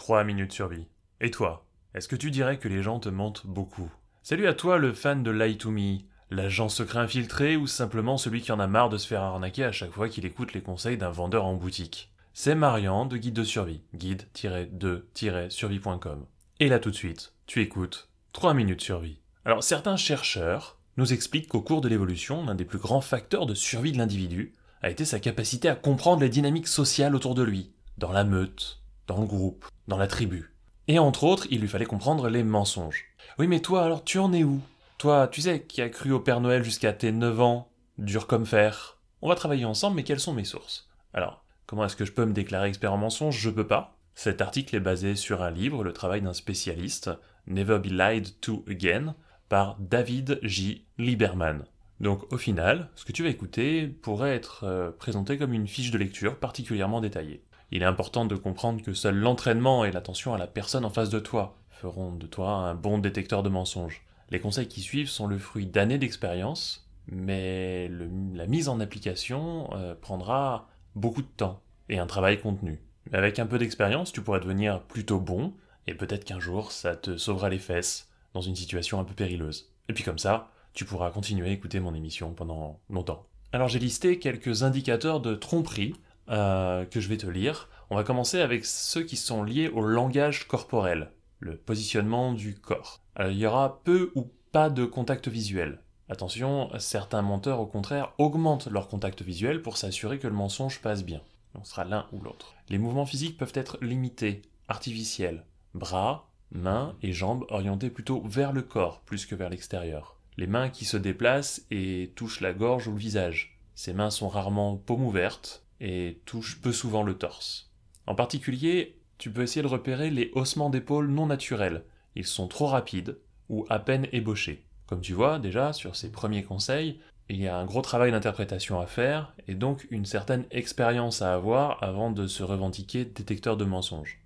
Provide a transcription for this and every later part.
3 minutes survie. Et toi Est-ce que tu dirais que les gens te mentent beaucoup? Salut à toi le fan de Lie to Me, l'agent secret infiltré ou simplement celui qui en a marre de se faire arnaquer à chaque fois qu'il écoute les conseils d'un vendeur en boutique? C'est Marian de Guide de survie, guide-de-survie.com. Et là tout de suite, tu écoutes 3 minutes survie. Alors certains chercheurs nous expliquent qu'au cours de l'évolution, l'un des plus grands facteurs de survie de l'individu a été sa capacité à comprendre les dynamiques sociales autour de lui, dans la meute, dans le groupe, la tribu. Et entre autres, il lui fallait comprendre les mensonges. Oui mais toi alors tu en es où? Toi, tu sais, qui as cru au Père Noël jusqu'à tes 9 ans, dur comme fer. On va travailler ensemble, mais quelles sont mes sources? Alors, comment est-ce que je peux me déclarer expert en mensonges? Je peux pas. Cet article est basé sur un livre, le travail d'un spécialiste, Never Be Lied to Again, par David J. Lieberman. Donc au final, ce que tu vas écouter pourrait être euh, présenté comme une fiche de lecture particulièrement détaillée. Il est important de comprendre que seul l'entraînement et l'attention à la personne en face de toi feront de toi un bon détecteur de mensonges. Les conseils qui suivent sont le fruit d'années d'expérience, mais la mise en application euh, prendra beaucoup de temps et un travail contenu. Mais avec un peu d'expérience, tu pourrais devenir plutôt bon, et peut-être qu'un jour ça te sauvera les fesses dans une situation un peu périleuse. Et puis comme ça, tu pourras continuer à écouter mon émission pendant longtemps. Alors j'ai listé quelques indicateurs de tromperie euh, que je vais te lire. On va commencer avec ceux qui sont liés au langage corporel, le positionnement du corps. il y aura peu ou pas de contact visuel. Attention, certains menteurs au contraire augmentent leur contact visuel pour s'assurer que le mensonge passe bien. Ce sera l'un ou l'autre. Les mouvements physiques peuvent être limités, artificiels. Bras, mains et jambes orientés plutôt vers le corps plus que vers l'extérieur. Les mains qui se déplacent et touchent la gorge ou le visage. Ces mains sont rarement paumes ouvertes et touchent peu souvent le torse. En particulier, tu peux essayer de repérer les haussements d'épaule non naturels. Ils sont trop rapides ou à peine ébauchés. Comme tu vois déjà sur ces premiers conseils, il y a un gros travail d'interprétation à faire et donc une certaine expérience à avoir avant de se revendiquer détecteur de mensonges.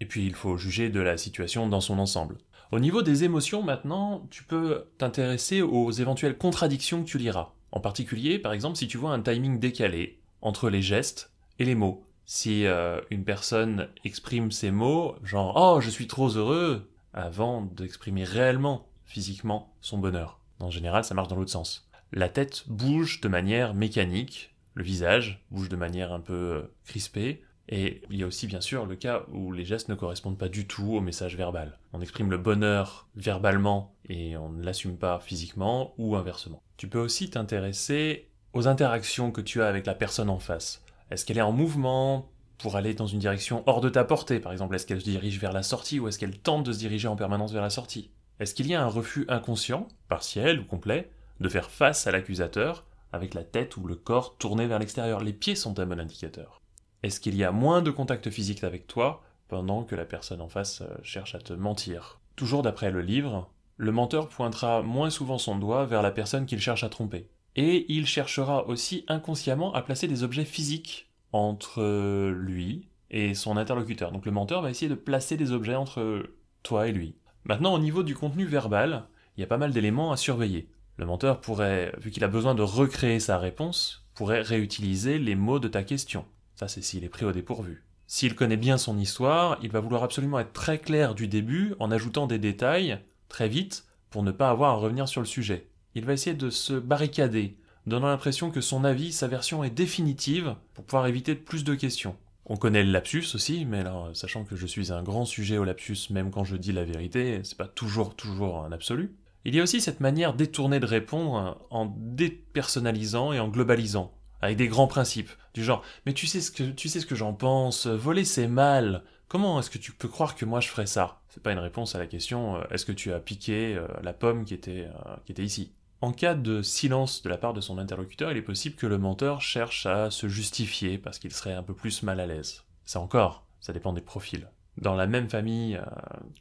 Et puis il faut juger de la situation dans son ensemble. Au niveau des émotions maintenant, tu peux t'intéresser aux éventuelles contradictions que tu liras. En particulier, par exemple, si tu vois un timing décalé entre les gestes et les mots. Si euh, une personne exprime ses mots, genre Oh, je suis trop heureux, avant d'exprimer réellement, physiquement, son bonheur. En général, ça marche dans l'autre sens. La tête bouge de manière mécanique, le visage bouge de manière un peu euh, crispée, et il y a aussi bien sûr le cas où les gestes ne correspondent pas du tout au message verbal. On exprime le bonheur verbalement et on ne l'assume pas physiquement ou inversement. Tu peux aussi t'intéresser aux interactions que tu as avec la personne en face. Est-ce qu'elle est en mouvement pour aller dans une direction hors de ta portée? Par exemple, est-ce qu'elle se dirige vers la sortie ou est-ce qu'elle tente de se diriger en permanence vers la sortie? Est-ce qu'il y a un refus inconscient, partiel ou complet, de faire face à l'accusateur avec la tête ou le corps tourné vers l'extérieur? Les pieds sont un bon indicateur. Est-ce qu'il y a moins de contact physique avec toi pendant que la personne en face euh, cherche à te mentir? Toujours d'après le livre, le menteur pointera moins souvent son doigt vers la personne qu'il cherche à tromper. Et il cherchera aussi inconsciemment à placer des objets physiques entre euh, lui et son interlocuteur. Donc le menteur va essayer de placer des objets entre toi et lui. Maintenant, au niveau du contenu verbal, il y a pas mal d'éléments à surveiller. Le menteur pourrait, vu qu'il a besoin de recréer sa réponse, pourrait réutiliser les mots de ta question. Ça, c'est s'il est pris au dépourvu. S'il connaît bien son histoire, il va vouloir absolument être très clair du début en ajoutant des détails très vite pour ne pas avoir à revenir sur le sujet. Il va essayer de se barricader, donnant l'impression que son avis, sa version est définitive pour pouvoir éviter plus de questions. On connaît le lapsus aussi, mais alors, sachant que je suis un grand sujet au lapsus même quand je dis la vérité, c'est pas toujours toujours un absolu. Il y a aussi cette manière détournée de répondre en dépersonnalisant et en globalisant avec des grands principes, du genre mais tu sais ce que tu sais que j'en pense, voler c'est mal. Comment est-ce que tu peux croire que moi je ferais ça? C'est pas une réponse à la question euh, est-ce que tu as piqué euh, la pomme qui était euh, qui était ici? En cas de silence de la part de son interlocuteur, il est possible que le menteur cherche à se justifier parce qu'il serait un peu plus mal à l'aise. Ça encore, ça dépend des profils. Dans la même famille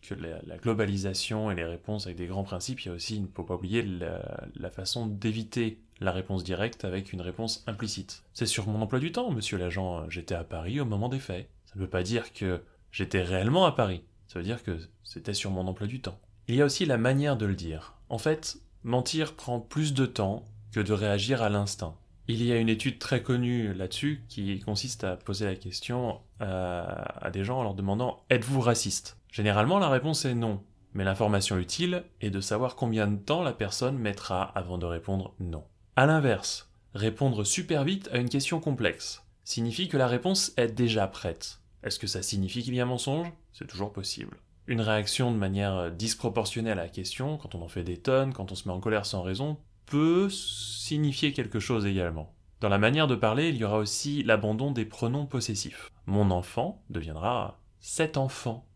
que la, globalisation et les réponses avec des grands principes, il y a aussi, il ne faut pas oublier, la façon d'éviter la réponse directe avec une réponse implicite. C'est sur mon emploi du temps, monsieur l'agent, j'étais à Paris au moment des faits. Ça ne veut pas dire que j'étais réellement à Paris, ça veut dire que c'était sur mon emploi du temps. Il y a aussi la manière de le dire. En fait, mentir prend plus de temps que de réagir à l'instinct. Il y a une étude très connue là-dessus qui consiste à poser la question à, à des gens en leur demandant Êtes-vous raciste? Généralement, la réponse est non. Mais l'information utile est de savoir combien de temps la personne mettra avant de répondre non. A l'inverse, répondre super vite à une question complexe signifie que la réponse est déjà prête. Est-ce que ça signifie qu'il y a un mensonge? C'est toujours possible. Une réaction de manière disproportionnée à la question, quand on en fait des tonnes, quand on se met en colère sans raison, peut signifier quelque chose également. Dans la manière de parler, il y aura aussi l'abandon des pronoms possessifs. Mon enfant deviendra cet enfant.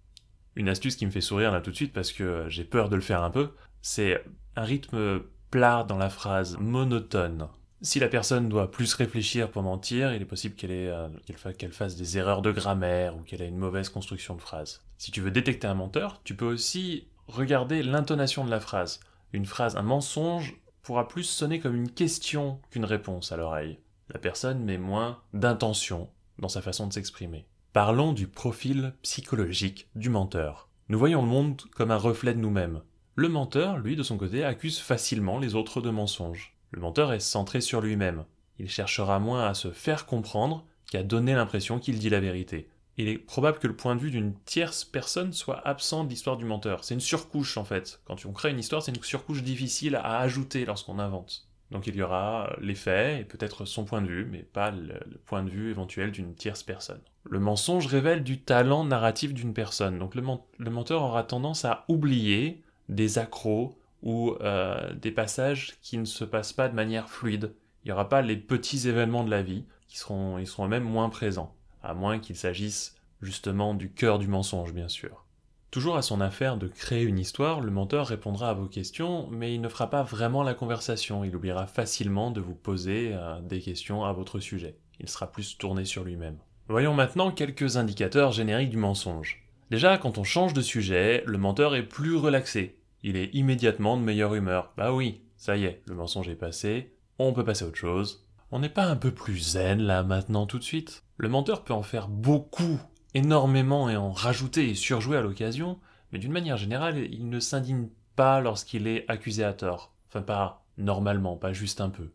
Une astuce qui me fait sourire là tout de suite parce que j'ai peur de le faire un peu, c'est un rythme plat dans la phrase, monotone. Si la personne doit plus réfléchir pour mentir, il est possible euh, qu'elle fasse des erreurs de grammaire ou qu'elle ait une mauvaise construction de phrase. Si tu veux détecter un menteur, tu peux aussi regarder l'intonation de la phrase. Une phrase, un mensonge, pourra plus sonner comme une question qu'une réponse à l'oreille. La personne met moins d'intention dans sa façon de s'exprimer. Parlons du profil psychologique du menteur. Nous voyons le monde comme un reflet de nous-mêmes. Le menteur, lui, de son côté, accuse facilement les autres de mensonges. Le menteur est centré sur lui-même. Il cherchera moins à se faire comprendre qu'à donner l'impression qu'il dit la vérité. Il est probable que le point de vue d'une tierce personne soit absent de l'histoire du menteur. C'est une surcouche en fait. Quand on crée une histoire, c'est une surcouche difficile à ajouter lorsqu'on invente. Donc il y aura les faits et peut-être son point de vue, mais pas le, point de vue éventuel d'une tierce personne. Le mensonge révèle du talent narratif d'une personne. Donc le, menteur aura tendance à oublier des accros, ou euh, des passages qui ne se passent pas de manière fluide. Il n'y aura pas les petits événements de la vie, qui seront, ils seront même moins présents, à moins qu'il s'agisse justement du cœur du mensonge, bien sûr. Toujours à son affaire de créer une histoire, le menteur répondra à vos questions, mais il ne fera pas vraiment la conversation, il oubliera facilement de vous poser euh, des questions à votre sujet. Il sera plus tourné sur lui-même. Voyons maintenant quelques indicateurs génériques du mensonge. Déjà, quand on change de sujet, le menteur est plus relaxé, il est immédiatement de meilleure humeur. Bah oui, ça y est, le mensonge est passé, on peut passer à autre chose. On n'est pas un peu plus zen là maintenant tout de suite? Le menteur peut en faire beaucoup, énormément et en rajouter et surjouer à l'occasion, mais d'une manière générale, il ne s'indigne pas lorsqu'il est accusé à tort. Enfin pas normalement, pas juste un peu.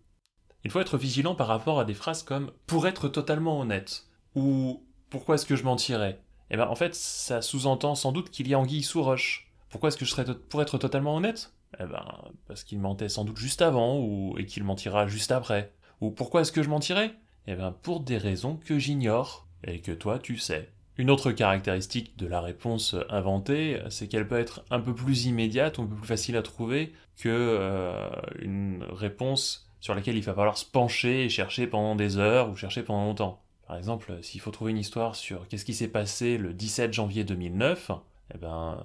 Il faut être vigilant par rapport à des phrases comme pour être totalement honnête ou pourquoi est-ce que je mentirais? Eh ben en fait, ça sous-entend sans doute qu'il y a anguille sous roche. Pourquoi est-ce que je serais pour être totalement honnête? Eh ben, parce qu'il mentait sans doute juste avant, ou et qu'il mentira juste après. Ou pourquoi est-ce que je mentirais? Eh ben, pour des raisons que j'ignore, et que toi tu sais. Une autre caractéristique de la réponse inventée, c'est qu'elle peut être un peu plus immédiate, ou un peu plus facile à trouver que euh, une réponse sur laquelle il va falloir se pencher et chercher pendant des heures ou chercher pendant longtemps. Par exemple, s'il faut trouver une histoire sur qu'est-ce qui s'est passé le 17 janvier 2009, eh ben,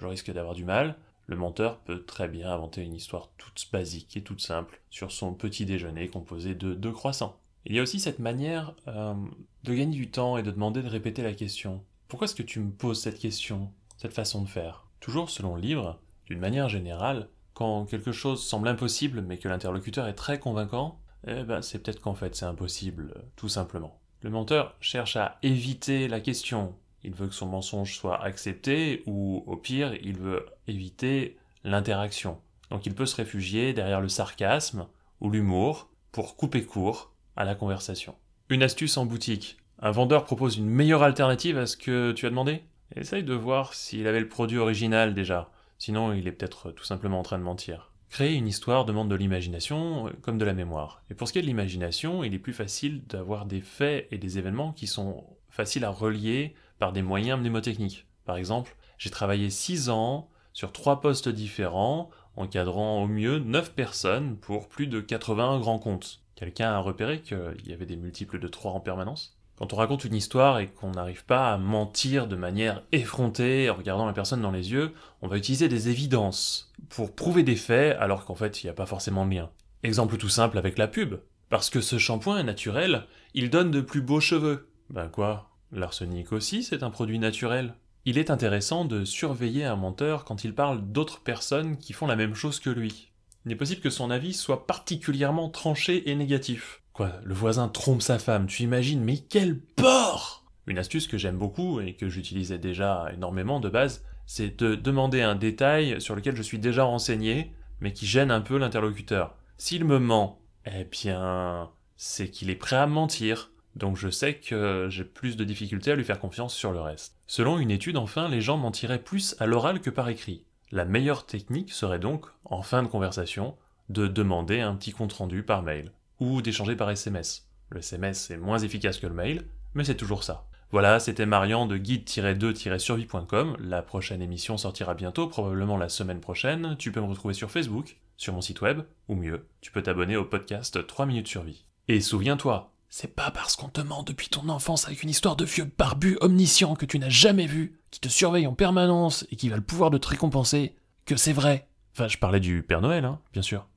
je risque d'avoir du mal. Le menteur peut très bien inventer une histoire toute basique et toute simple sur son petit déjeuner composé de deux croissants. Il y a aussi cette manière euh, de gagner du temps et de demander de répéter la question. Pourquoi est-ce que tu me poses cette question, cette façon de faire? Toujours selon le livre, d'une manière générale, quand quelque chose semble impossible mais que l'interlocuteur est très convaincant, eh ben c'est peut-être qu'en fait c'est impossible, tout simplement. Le menteur cherche à éviter la question, il veut que son mensonge soit accepté, ou au pire, il veut éviter l'interaction. Donc il peut se réfugier derrière le sarcasme ou l'humour pour couper court à la conversation. Une astuce en boutique. Un vendeur propose une meilleure alternative à ce que tu as demandé? Essaye de voir s'il avait le produit original déjà. Sinon, il est peut-être tout simplement en train de mentir. Créer une histoire demande de l'imagination euh, comme de la mémoire. Et pour ce qui est de l'imagination, il est plus facile d'avoir des faits et des événements qui sont faciles à relier par des moyens mnémotechniques. Par exemple, j'ai travaillé 6 ans sur trois postes différents, encadrant au mieux 9 personnes pour plus de 80 grands comptes. Quelqu'un a repéré qu'il y avait des multiples de 3 en permanence? Quand on raconte une histoire et qu'on n'arrive pas à mentir de manière effrontée en regardant la personne dans les yeux, on va utiliser des évidences pour prouver des faits alors qu'en fait il n'y a pas forcément de lien. Exemple tout simple avec la pub. Parce que ce shampoing est naturel, il donne de plus beaux cheveux. Ben quoi L'arsenic aussi, c'est un produit naturel. Il est intéressant de surveiller un menteur quand il parle d'autres personnes qui font la même chose que lui. Il est possible que son avis soit particulièrement tranché et négatif. Quoi, le voisin trompe sa femme, tu imagines, mais quel porc Une astuce que j'aime beaucoup et que j'utilisais déjà énormément de base, c'est de demander un détail sur lequel je suis déjà renseigné, mais qui gêne un peu l'interlocuteur. S'il me ment, eh bien, c'est qu'il est prêt à mentir. Donc je sais que j'ai plus de difficultés à lui faire confiance sur le reste. Selon une étude, enfin, les gens mentiraient plus à l'oral que par écrit. La meilleure technique serait donc, en fin de conversation, de demander un petit compte-rendu par mail, ou d'échanger par SMS. Le SMS est moins efficace que le mail, mais c'est toujours ça. Voilà, c'était Marian de guide-2-survie.com. La prochaine émission sortira bientôt, probablement la semaine prochaine. Tu peux me retrouver sur Facebook, sur mon site web, ou mieux, tu peux t'abonner au podcast 3 minutes survie. Et souviens-toi, c'est pas parce qu'on te ment depuis ton enfance avec une histoire de vieux barbu omniscient que tu n'as jamais vu, qui te surveille en permanence et qui va le pouvoir de te récompenser, que c'est vrai. Enfin, je parlais du Père Noël, hein, bien sûr.